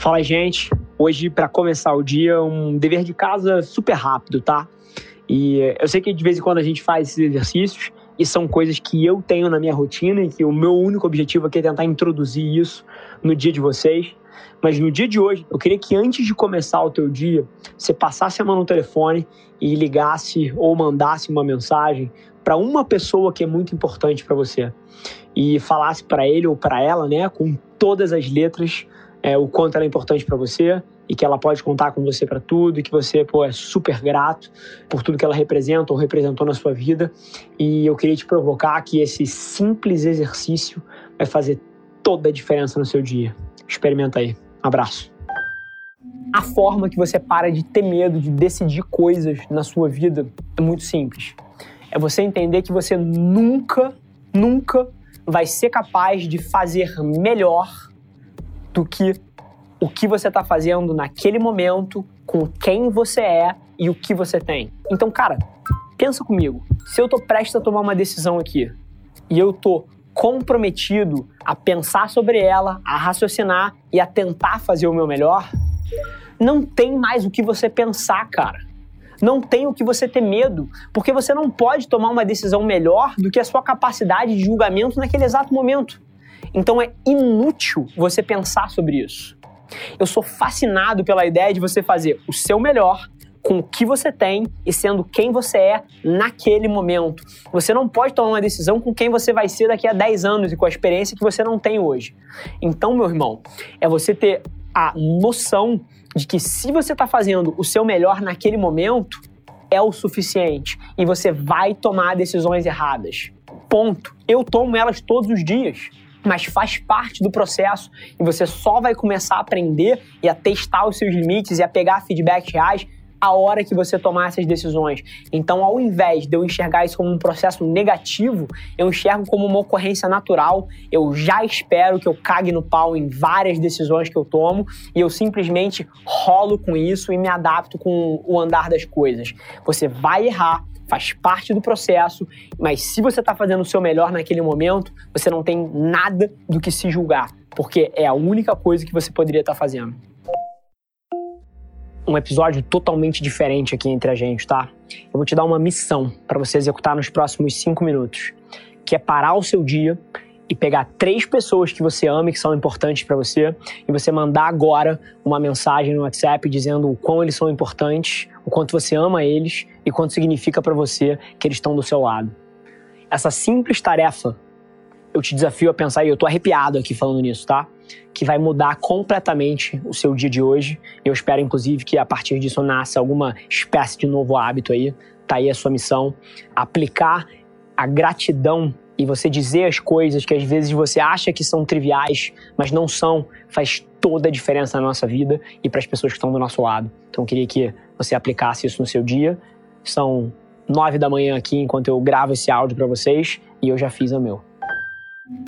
Fala, gente. Hoje, para começar o dia, um dever de casa super rápido, tá? E eu sei que de vez em quando a gente faz esses exercícios e são coisas que eu tenho na minha rotina e que o meu único objetivo aqui é tentar introduzir isso no dia de vocês. Mas no dia de hoje, eu queria que antes de começar o teu dia, você passasse a mão no telefone e ligasse ou mandasse uma mensagem para uma pessoa que é muito importante para você e falasse para ele ou para ela, né, com todas as letras é, o quanto ela é importante para você e que ela pode contar com você para tudo e que você pô, é super grato por tudo que ela representa ou representou na sua vida. E eu queria te provocar que esse simples exercício vai fazer toda a diferença no seu dia. Experimenta aí. Um abraço. A forma que você para de ter medo de decidir coisas na sua vida é muito simples. É você entender que você nunca, nunca vai ser capaz de fazer melhor do que o que você está fazendo naquele momento, com quem você é e o que você tem. Então, cara, pensa comigo. Se eu tô prestes a tomar uma decisão aqui e eu tô comprometido a pensar sobre ela, a raciocinar e a tentar fazer o meu melhor, não tem mais o que você pensar, cara. Não tem o que você ter medo, porque você não pode tomar uma decisão melhor do que a sua capacidade de julgamento naquele exato momento. Então é inútil você pensar sobre isso. Eu sou fascinado pela ideia de você fazer o seu melhor com o que você tem e sendo quem você é naquele momento. Você não pode tomar uma decisão com quem você vai ser daqui a 10 anos e com a experiência que você não tem hoje. Então, meu irmão, é você ter a noção de que se você está fazendo o seu melhor naquele momento, é o suficiente e você vai tomar decisões erradas. Ponto. Eu tomo elas todos os dias mas faz parte do processo e você só vai começar a aprender e a testar os seus limites e a pegar feedbacks reais a hora que você tomar essas decisões. Então, ao invés de eu enxergar isso como um processo negativo, eu enxergo como uma ocorrência natural. Eu já espero que eu cague no pau em várias decisões que eu tomo e eu simplesmente rolo com isso e me adapto com o andar das coisas. Você vai errar, faz parte do processo, mas se você está fazendo o seu melhor naquele momento, você não tem nada do que se julgar, porque é a única coisa que você poderia estar tá fazendo. Um episódio totalmente diferente aqui entre a gente, tá? Eu vou te dar uma missão para você executar nos próximos cinco minutos, que é parar o seu dia e pegar três pessoas que você ama e que são importantes para você e você mandar agora uma mensagem no WhatsApp dizendo o quão eles são importantes, o quanto você ama eles e quanto significa para você que eles estão do seu lado. Essa simples tarefa, eu te desafio a pensar, e eu tô arrepiado aqui falando nisso, tá? Que vai mudar completamente o seu dia de hoje. Eu espero, inclusive, que a partir disso nasça alguma espécie de novo hábito aí. Tá aí a sua missão. Aplicar a gratidão e você dizer as coisas que às vezes você acha que são triviais, mas não são, faz toda a diferença na nossa vida e para as pessoas que estão do nosso lado. Então eu queria que você aplicasse isso no seu dia. São nove da manhã aqui enquanto eu gravo esse áudio para vocês e eu já fiz o meu.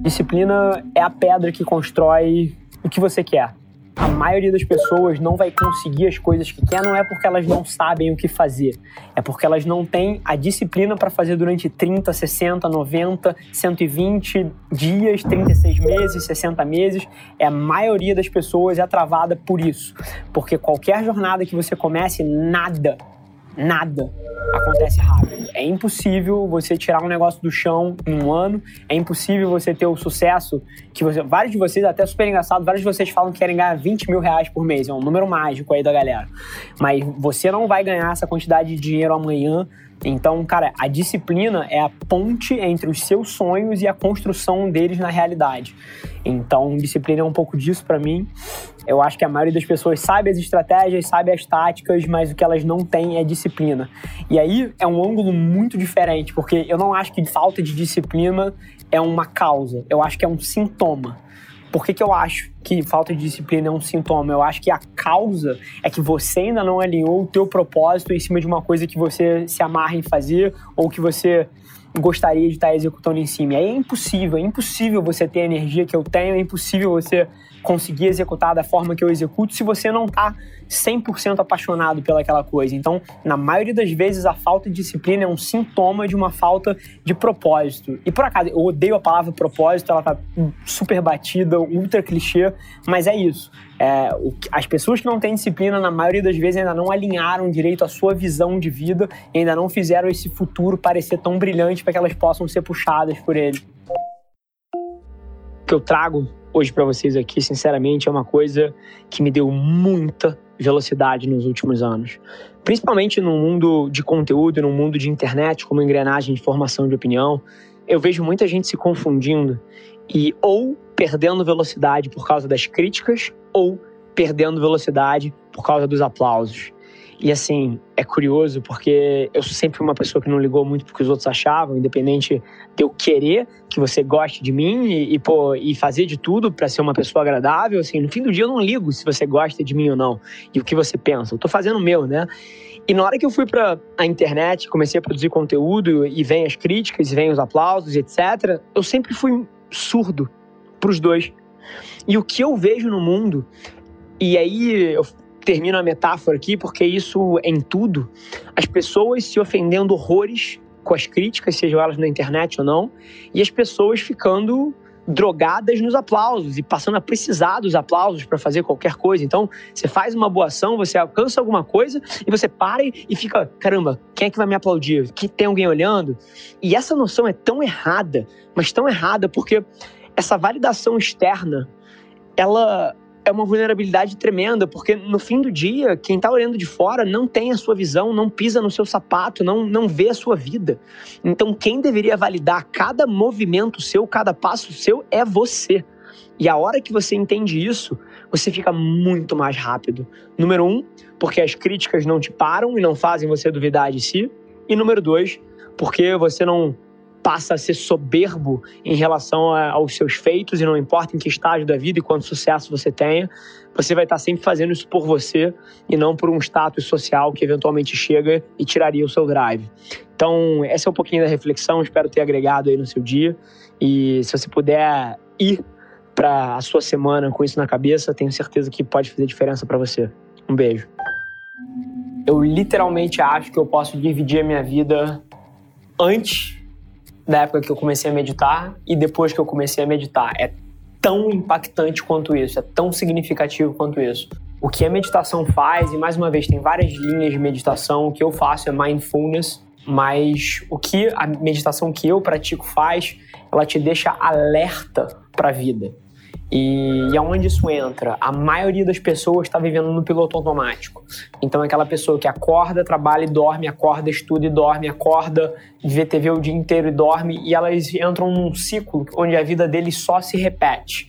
Disciplina é a pedra que constrói o que você quer. A maioria das pessoas não vai conseguir as coisas que quer, não é porque elas não sabem o que fazer, é porque elas não têm a disciplina para fazer durante 30, 60, 90, 120 dias, 36 meses, 60 meses. É a maioria das pessoas é travada por isso, porque qualquer jornada que você comece, nada, nada acontece rápido. É impossível você tirar um negócio do chão em um ano, é impossível você ter o sucesso que você. Vários de vocês, até super engraçado, vários de vocês falam que querem ganhar 20 mil reais por mês. É um número mágico aí da galera. Mas você não vai ganhar essa quantidade de dinheiro amanhã então, cara, a disciplina é a ponte entre os seus sonhos e a construção deles na realidade. Então, disciplina é um pouco disso para mim. Eu acho que a maioria das pessoas sabe as estratégias, sabe as táticas, mas o que elas não têm é disciplina. E aí é um ângulo muito diferente, porque eu não acho que falta de disciplina é uma causa, eu acho que é um sintoma. Por que, que eu acho que falta de disciplina é um sintoma? Eu acho que a causa é que você ainda não alinhou o teu propósito em cima de uma coisa que você se amarra em fazer ou que você gostaria de estar executando em cima. Aí é impossível, é impossível você ter a energia que eu tenho, é impossível você conseguir executar da forma que eu executo se você não está 100% apaixonado pelaquela coisa. Então, na maioria das vezes, a falta de disciplina é um sintoma de uma falta de propósito. E por acaso, eu odeio a palavra propósito, ela tá super batida, ultra clichê, mas é isso. É, as pessoas que não têm disciplina, na maioria das vezes, ainda não alinharam direito a sua visão de vida ainda não fizeram esse futuro parecer tão brilhante para que elas possam ser puxadas por ele. O que eu trago hoje para vocês aqui, sinceramente, é uma coisa que me deu muita velocidade nos últimos anos. Principalmente no mundo de conteúdo, no mundo de internet, como engrenagem de formação de opinião, eu vejo muita gente se confundindo e ou perdendo velocidade por causa das críticas ou perdendo velocidade por causa dos aplausos. E assim, é curioso porque eu sempre fui uma pessoa que não ligou muito porque os outros achavam, independente de eu querer que você goste de mim e, e, pô, e fazer de tudo para ser uma pessoa agradável, assim, no fim do dia eu não ligo se você gosta de mim ou não e o que você pensa. Eu tô fazendo o meu, né? E na hora que eu fui para a internet, comecei a produzir conteúdo e vem as críticas, e vem os aplausos, etc, eu sempre fui surdo para os dois. E o que eu vejo no mundo, e aí eu termino a metáfora aqui, porque isso é em tudo, as pessoas se ofendendo horrores com as críticas, sejam elas na internet ou não, e as pessoas ficando drogadas nos aplausos e passando a precisar dos aplausos para fazer qualquer coisa. Então, você faz uma boa ação, você alcança alguma coisa e você para e fica, caramba, quem é que vai me aplaudir? Que tem alguém olhando? E essa noção é tão errada, mas tão errada porque essa validação externa, ela é uma vulnerabilidade tremenda, porque no fim do dia, quem está olhando de fora não tem a sua visão, não pisa no seu sapato, não, não vê a sua vida. Então, quem deveria validar cada movimento seu, cada passo seu, é você. E a hora que você entende isso, você fica muito mais rápido. Número um, porque as críticas não te param e não fazem você duvidar de si. E número dois, porque você não passa a ser soberbo em relação a, aos seus feitos e não importa em que estágio da vida e quanto sucesso você tenha, você vai estar sempre fazendo isso por você e não por um status social que eventualmente chega e tiraria o seu drive. Então, essa é um pouquinho da reflexão, espero ter agregado aí no seu dia e se você puder ir para a sua semana com isso na cabeça, tenho certeza que pode fazer diferença para você. Um beijo. Eu literalmente acho que eu posso dividir a minha vida antes da época que eu comecei a meditar e depois que eu comecei a meditar. É tão impactante quanto isso, é tão significativo quanto isso. O que a meditação faz, e mais uma vez, tem várias linhas de meditação, o que eu faço é mindfulness, mas o que a meditação que eu pratico faz, ela te deixa alerta para a vida. E, aonde isso entra? A maioria das pessoas está vivendo no piloto automático. Então, é aquela pessoa que acorda, trabalha e dorme, acorda, estuda e dorme, acorda, vê TV o dia inteiro e dorme, e elas entram num ciclo onde a vida deles só se repete.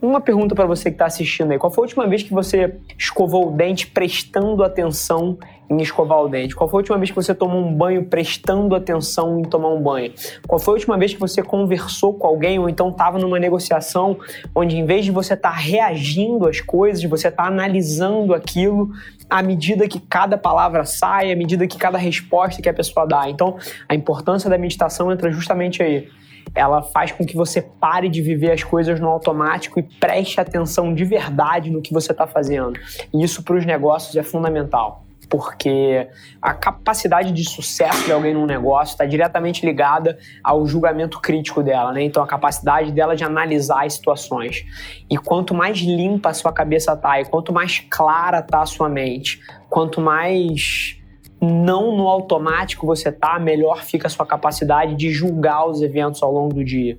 Uma pergunta para você que está assistindo aí: qual foi a última vez que você escovou o dente prestando atenção em escovar o dente? Qual foi a última vez que você tomou um banho prestando atenção em tomar um banho? Qual foi a última vez que você conversou com alguém ou então estava numa negociação onde, em vez de você estar tá reagindo às coisas, você está analisando aquilo à medida que cada palavra sai, à medida que cada resposta que a pessoa dá? Então, a importância da meditação entra justamente aí ela faz com que você pare de viver as coisas no automático e preste atenção de verdade no que você está fazendo. E isso para os negócios é fundamental porque a capacidade de sucesso de alguém num negócio está diretamente ligada ao julgamento crítico dela, né? Então a capacidade dela de analisar as situações. E quanto mais limpa a sua cabeça tá, e quanto mais clara tá a sua mente, quanto mais não no automático você tá, melhor fica a sua capacidade de julgar os eventos ao longo do dia.